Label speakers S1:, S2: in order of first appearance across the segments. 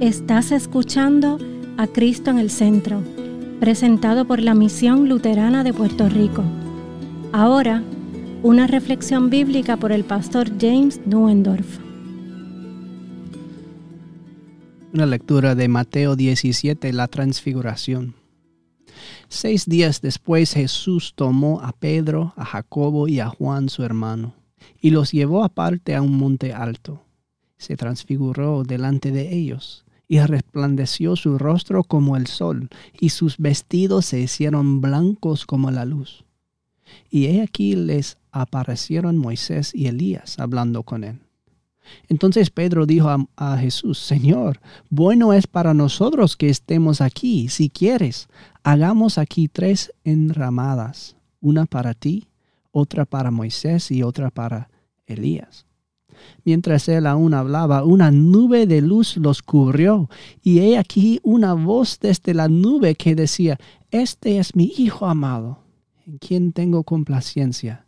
S1: Estás escuchando a Cristo en el Centro, presentado por la Misión Luterana de Puerto Rico. Ahora, una reflexión bíblica por el pastor James Nuendorf.
S2: Una lectura de Mateo 17, la transfiguración. Seis días después Jesús tomó a Pedro, a Jacobo y a Juan su hermano, y los llevó aparte a un monte alto. Se transfiguró delante de ellos y resplandeció su rostro como el sol, y sus vestidos se hicieron blancos como la luz. Y he aquí les aparecieron Moisés y Elías hablando con él. Entonces Pedro dijo a, a, Jesús, Señor, bueno es para nosotros que estemos aquí. Si quieres, hagamos aquí tres enramadas, una para ti, otra para Moisés y otra para Elías. Mientras él aún hablaba, una nube de luz los cubrió, y he aquí una voz desde la nube que decía, Este es mi Hijo amado, en quien tengo complacencia.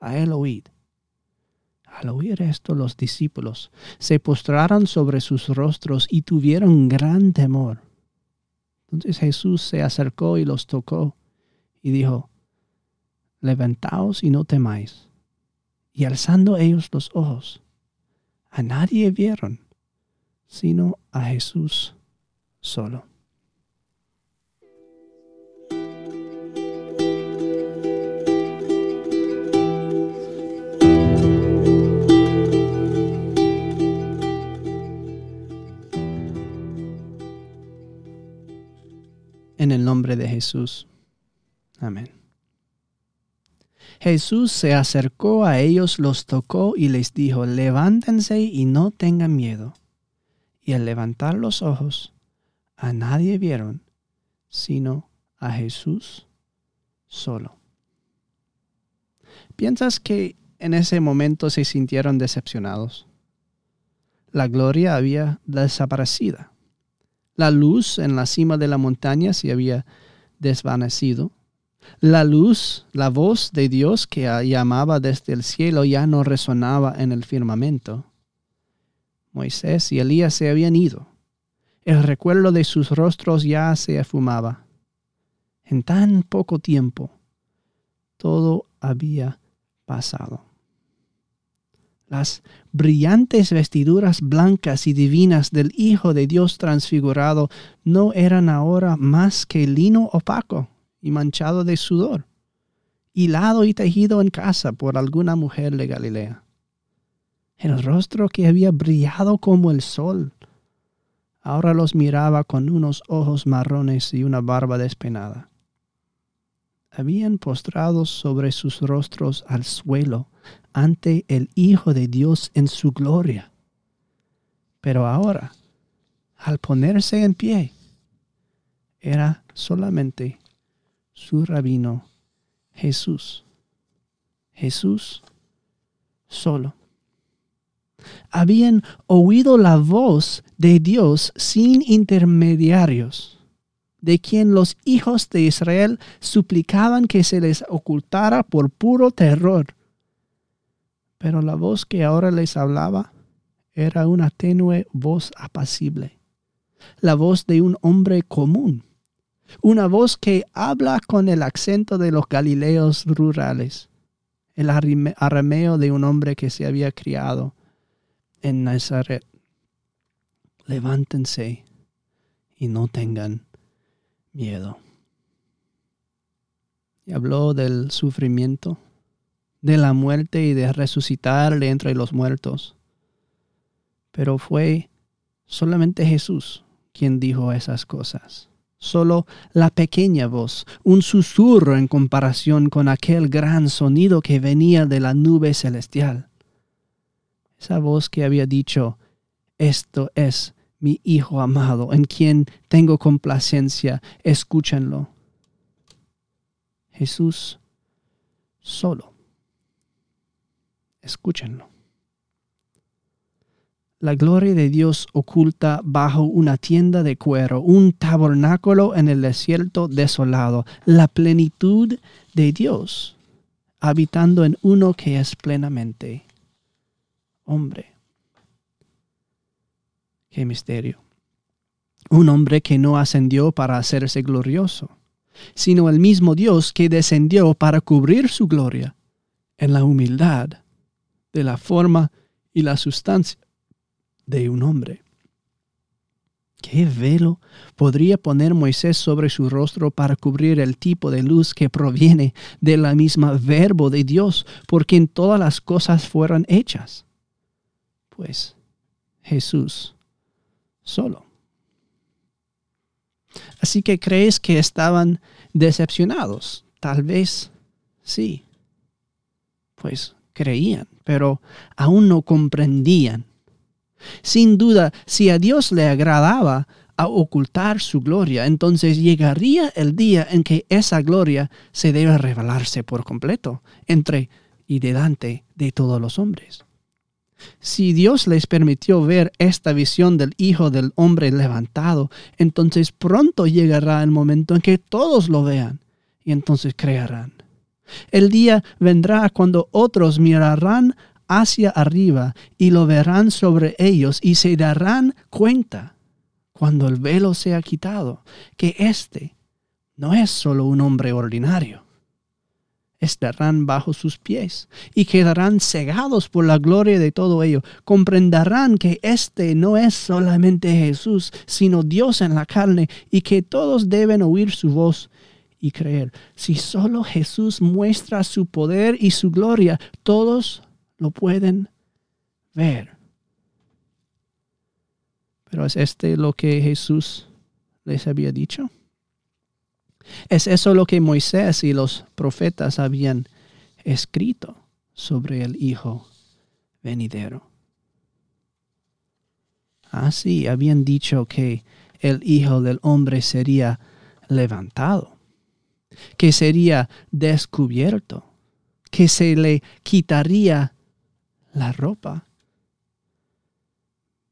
S2: A él oíd. Al oír esto los discípulos se postraron sobre sus rostros y tuvieron gran temor. Entonces Jesús se acercó y los tocó y dijo, Levantaos y no temáis. Y alzando ellos los ojos, a nadie vieron, sino a Jesús solo. En el nombre de Jesús. Amén. Jesús se acercó a ellos, los tocó y les dijo, levántense y no tengan miedo. Y al levantar los ojos, a nadie vieron, sino a Jesús solo. ¿Piensas que en ese momento se sintieron decepcionados? La gloria había desaparecido. La luz en la cima de la montaña se había desvanecido la luz, la voz de Dios que llamaba desde el cielo ya no resonaba en el firmamento. Moisés y Elías se habían ido. El recuerdo de sus rostros ya se afumaba. En tan poco tiempo, todo había pasado. Las brillantes vestiduras blancas y divinas del Hijo de Dios transfigurado no eran ahora más que lino opaco y manchado de sudor, hilado y tejido en casa por alguna mujer de Galilea. El rostro que había brillado como el sol, ahora los miraba con unos ojos marrones y una barba despeinada. Habían postrado sobre sus rostros al suelo ante el Hijo de Dios en su gloria. Pero ahora, al ponerse en pie, era solamente su rabino Jesús. Jesús solo. Habían oído la voz de Dios sin intermediarios, de quien los hijos de Israel suplicaban que se les ocultara por puro terror. Pero la voz que ahora les hablaba era una tenue voz apacible, la voz de un hombre común una voz que habla con el acento de los galileos rurales, el arameo de un hombre que se había criado en Nazaret. Levántense y no tengan miedo. Y habló del sufrimiento, de la muerte y de resucitar de entre los muertos. Pero fue solamente Jesús quien dijo esas cosas solo la pequeña voz, un susurro en comparación con aquel gran sonido que venía de la nube celestial. Esa voz que había dicho, esto es mi Hijo amado, en quien tengo complacencia, escúchenlo. Jesús solo. Escúchenlo la gloria de Dios oculta bajo una tienda de cuero, un tabernáculo en el desierto desolado, la plenitud de Dios habitando en uno que es plenamente hombre. Qué misterio. un hombre que no ascendió para hacerse glorioso, sino el mismo Dios que descendió para cubrir su gloria en la humildad de la forma y la sustancia de un hombre. ¿Qué velo podría poner Moisés sobre su rostro para cubrir el tipo de luz que proviene de la misma verbo de Dios, por quien todas las cosas fueron hechas? Pues Jesús solo. Así que crees que estaban decepcionados. Tal vez sí. Pues creían, pero aún no comprendían sin duda, si a Dios le agradaba a ocultar su gloria, entonces llegaría el día en que esa gloria se debe revelarse por completo entre y delante de todos los hombres. Si Dios les permitió ver esta visión del Hijo del Hombre levantado, entonces pronto llegará el momento en que todos lo vean y entonces creerán. El día vendrá cuando otros mirarán hacia arriba y lo verán sobre ellos y se darán cuenta cuando el velo sea quitado que éste no es solo un hombre ordinario. Estarán bajo sus pies y quedarán cegados por la gloria de todo ello. Comprenderán que éste no es solamente Jesús, sino Dios en la carne y que todos deben oír su voz y creer. Si solo Jesús muestra su poder y su gloria, todos lo pueden ver. Pero ¿es este lo que Jesús les había dicho? ¿Es eso lo que Moisés y los profetas habían escrito sobre el Hijo venidero? Así ah, habían dicho que el Hijo del Hombre sería levantado, que sería descubierto, que se le quitaría la ropa,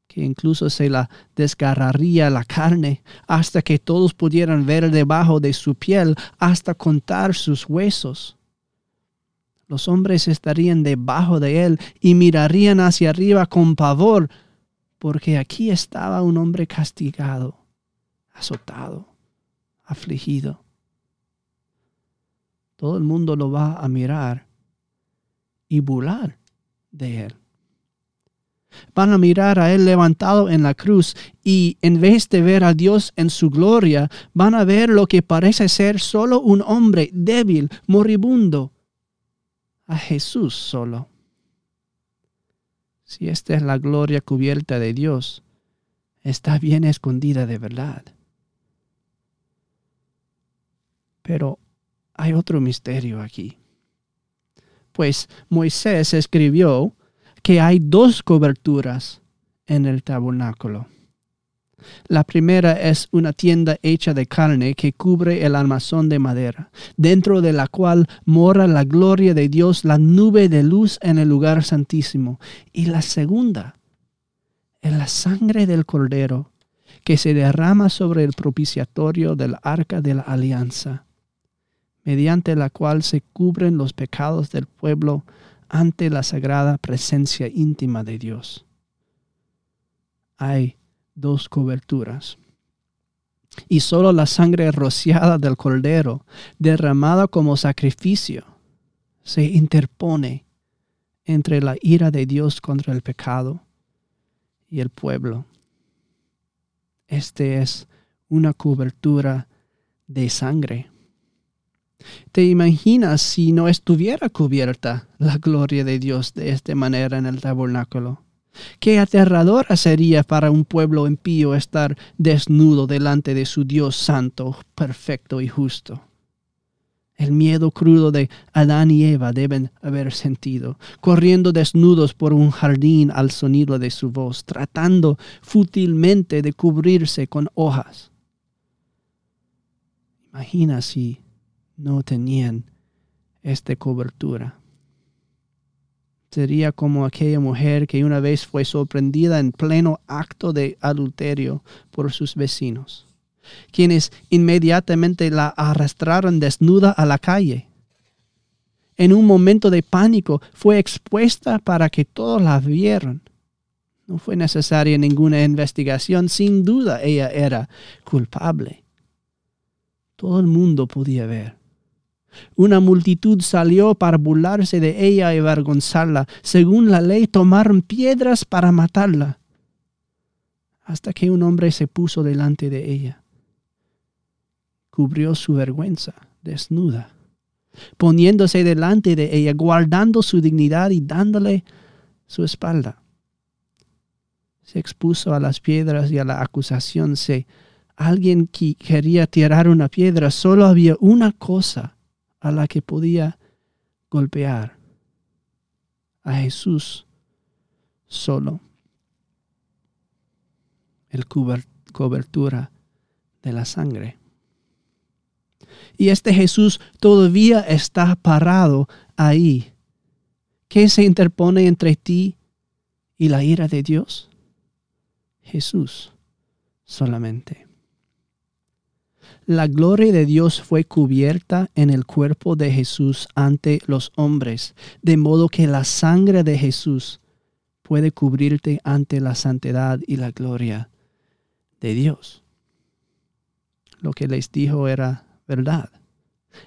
S2: que incluso se la desgarraría la carne hasta que todos pudieran ver debajo de su piel, hasta contar sus huesos. Los hombres estarían debajo de él y mirarían hacia arriba con pavor, porque aquí estaba un hombre castigado, azotado, afligido. Todo el mundo lo va a mirar y burlar de Él. Van a mirar a Él levantado en la cruz y en vez de ver a Dios en su gloria, van a ver lo que parece ser solo un hombre débil, moribundo, a Jesús solo. Si esta es la gloria cubierta de Dios, está bien escondida de verdad. Pero hay otro misterio aquí pues Moisés escribió que hay dos coberturas en el tabernáculo. La primera es una tienda hecha de carne que cubre el armazón de madera, dentro de la cual mora la gloria de Dios, la nube de luz en el lugar santísimo. Y la segunda es la sangre del cordero que se derrama sobre el propiciatorio del arca de la alianza mediante la cual se cubren los pecados del pueblo ante la sagrada presencia íntima de Dios. Hay dos coberturas. Y solo la sangre rociada del cordero, derramada como sacrificio, se interpone entre la ira de Dios contra el pecado y el pueblo. Este es una cobertura de sangre. ¿Te imaginas si no estuviera cubierta la gloria de Dios de esta manera en el tabernáculo? Qué aterradora sería para un pueblo impío estar desnudo delante de su Dios santo, perfecto y justo. El miedo crudo de Adán y Eva deben haber sentido, corriendo desnudos por un jardín al sonido de su voz, tratando fútilmente de cubrirse con hojas. Imagina si no tenían esta cobertura. Sería como aquella mujer que una vez fue sorprendida en pleno acto de adulterio por sus vecinos, quienes inmediatamente la arrastraron desnuda a la calle. En un momento de pánico fue expuesta para que todos la vieran. No fue necesaria ninguna investigación. Sin duda ella era culpable. Todo el mundo podía ver. Una multitud salió para burlarse de ella y avergonzarla. Según la ley, tomaron piedras para matarla. Hasta que un hombre se puso delante de ella. Cubrió su vergüenza, desnuda, poniéndose delante de ella, guardando su dignidad y dándole su espalda. Se expuso a las piedras y a la acusación. Si alguien que quería tirar una piedra, solo había una cosa a la que podía golpear a Jesús solo. El cobertura de la sangre. Y este Jesús todavía está parado ahí. ¿Qué se interpone entre ti y la ira de Dios? Jesús solamente la gloria de Dios fue cubierta en el cuerpo de Jesús ante los hombres, de modo que la sangre de Jesús puede cubrirte ante la santidad y la gloria de Dios. Lo que les dijo era verdad.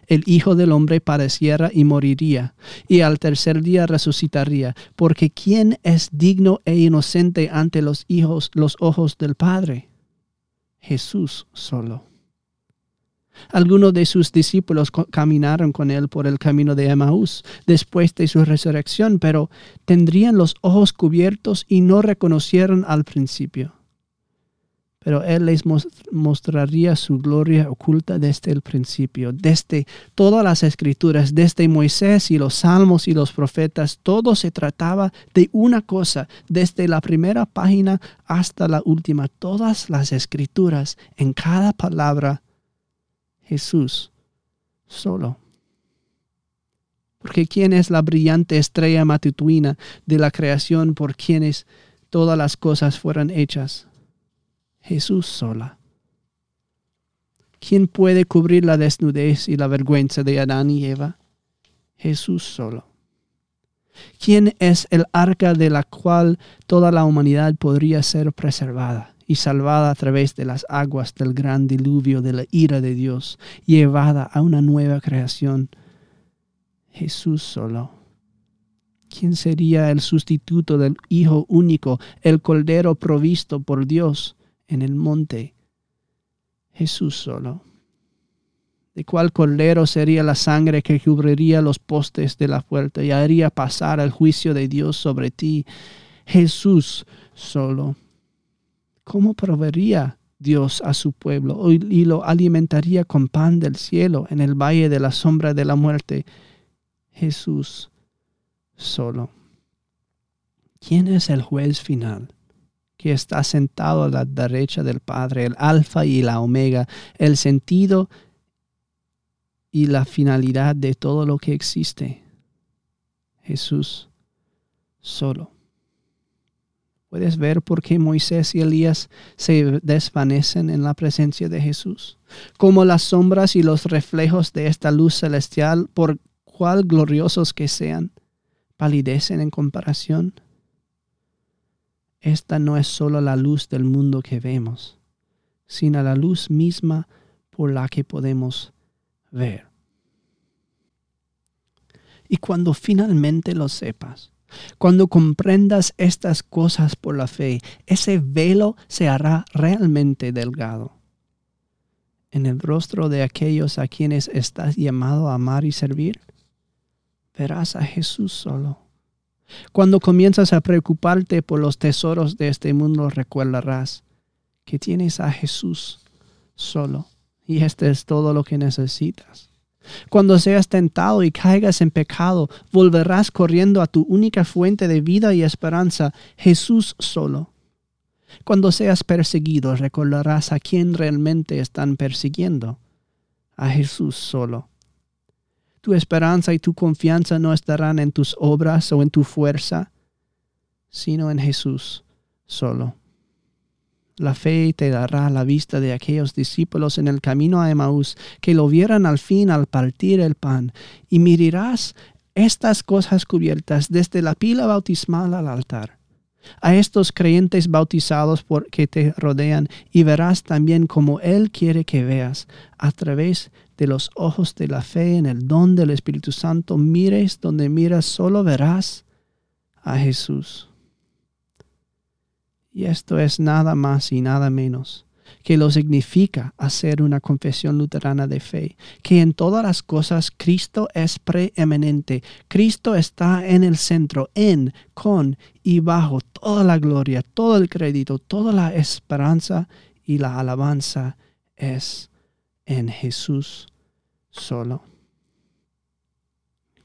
S2: El Hijo del Hombre padeciera y moriría, y al tercer día resucitaría, porque ¿quién es digno e inocente ante los hijos, los ojos del Padre? Jesús solo. Algunos de sus discípulos caminaron con él por el camino de Emmaús después de su resurrección, pero tendrían los ojos cubiertos y no reconocieron al principio. Pero él les mostraría su gloria oculta desde el principio, desde todas las escrituras, desde Moisés y los salmos y los profetas. Todo se trataba de una cosa, desde la primera página hasta la última. Todas las escrituras, en cada palabra, Jesús solo. Porque ¿quién es la brillante estrella matutina de la creación por quienes todas las cosas fueron hechas? Jesús sola. ¿Quién puede cubrir la desnudez y la vergüenza de Adán y Eva? Jesús solo. ¿Quién es el arca de la cual toda la humanidad podría ser preservada? Y salvada a través de las aguas del gran diluvio de la ira de Dios, llevada a una nueva creación. Jesús solo. ¿Quién sería el sustituto del Hijo único, el Cordero provisto por Dios en el monte? Jesús solo. ¿De cuál cordero sería la sangre que cubriría los postes de la puerta y haría pasar el juicio de Dios sobre ti? Jesús solo. ¿Cómo proveería Dios a su pueblo y lo alimentaría con pan del cielo en el valle de la sombra de la muerte? Jesús solo. ¿Quién es el juez final? que está sentado a la derecha del Padre, el alfa y la omega, el sentido y la finalidad de todo lo que existe. Jesús solo. ¿Puedes ver por qué Moisés y Elías se desvanecen en la presencia de Jesús? Como las sombras y los reflejos de esta luz celestial, por cual gloriosos que sean, palidecen en comparación. Esta no es sólo la luz del mundo que vemos, sino la luz misma por la que podemos ver. Y cuando finalmente lo sepas, cuando comprendas estas cosas por la fe, ese velo se hará realmente delgado. En el rostro de aquellos a quienes estás llamado a amar y servir, verás a Jesús solo. Cuando comienzas a preocuparte por los tesoros de este mundo, recordarás que tienes a Jesús solo. Y este es todo lo que necesitas. Cuando seas tentado y caigas en pecado, volverás corriendo a tu única fuente de vida y esperanza, Jesús solo. Cuando seas perseguido, recordarás a quién realmente están persiguiendo, a Jesús solo. Tu esperanza y tu confianza no estarán en tus obras o en tu fuerza, sino en Jesús solo. La fe te dará la vista de aquellos discípulos en el camino a Emaús que lo vieran al fin al partir el pan, y mirarás estas cosas cubiertas desde la pila bautismal al altar. a estos creyentes bautizados por que te rodean y verás también como Él quiere que veas a través de los ojos de la fe en el don del Espíritu Santo. Mires donde miras, solo verás a Jesús. Y esto es nada más y nada menos que lo significa hacer una confesión luterana de fe, que en todas las cosas Cristo es preeminente, Cristo está en el centro, en, con y bajo toda la gloria, todo el crédito, toda la esperanza y la alabanza es en Jesús solo.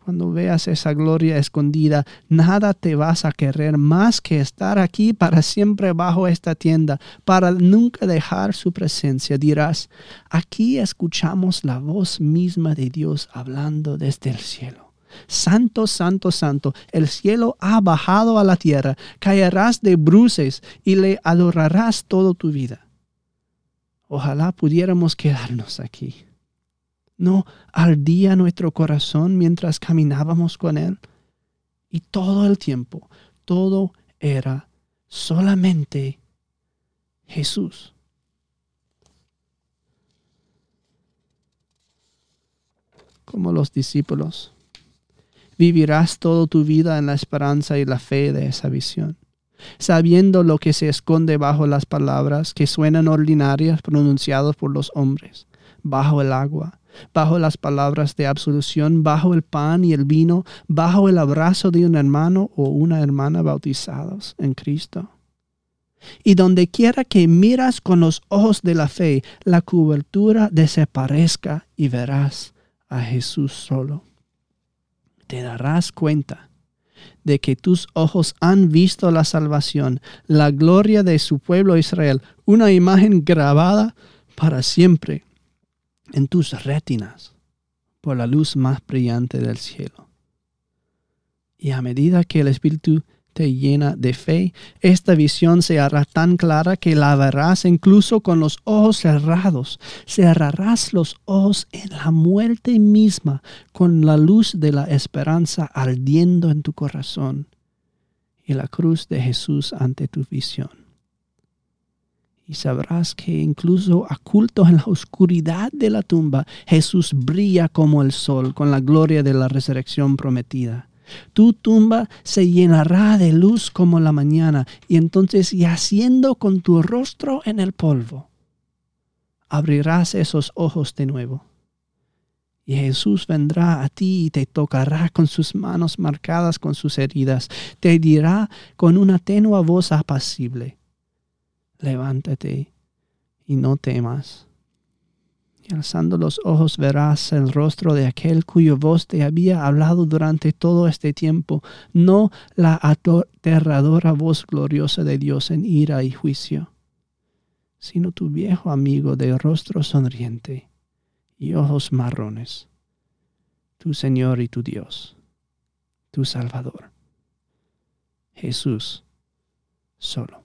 S2: Cuando veas esa gloria escondida, nada te vas a querer más que estar aquí para siempre bajo esta tienda, para nunca dejar su presencia. Dirás, aquí escuchamos la voz misma de Dios hablando desde el cielo. Santo, santo, santo, el cielo ha bajado a la tierra, caerás de bruces y le adorarás toda tu vida. Ojalá pudiéramos quedarnos aquí ¿No ardía nuestro corazón mientras caminábamos con Él? Y todo el tiempo, todo era solamente Jesús. Como los discípulos, vivirás toda tu vida en la esperanza y la fe de esa visión, sabiendo lo que se esconde bajo las palabras que suenan ordinarias pronunciadas por los hombres, bajo el agua, bajo las palabras de absolución, bajo el pan y el vino, bajo el abrazo de un hermano o una hermana bautizados en Cristo. Y donde quiera que miras con los ojos de la fe, la cobertura desaparezca y verás a Jesús solo. Te darás cuenta de que tus ojos han visto la salvación, la gloria de su pueblo Israel, una imagen grabada para siempre en tus rétinas por la luz más brillante del cielo. Y a medida que el Espíritu te llena de fe, esta visión se hará tan clara que la verás incluso con los ojos cerrados. Cerrarás los ojos en la muerte misma con la luz de la esperanza ardiendo en tu corazón y la cruz de Jesús ante tu visión y sabrás que incluso oculto en la oscuridad de la tumba, Jesús brilla como el sol con la gloria de la resurrección prometida. Tu tumba se llenará de luz como la mañana, y entonces yaciendo con tu rostro en el polvo, abrirás esos ojos de nuevo. Y Jesús vendrá a ti y te tocará con sus manos marcadas con sus heridas, te dirá con una tenua voz apacible, levántate y no temas. Y alzando los ojos verás el rostro de aquel cuyo voz te había hablado durante todo este tiempo, no la aterradora voz gloriosa de Dios en ira y juicio, sino tu viejo amigo de rostro sonriente y ojos marrones, tu Señor y tu Dios, tu Salvador, Jesús solo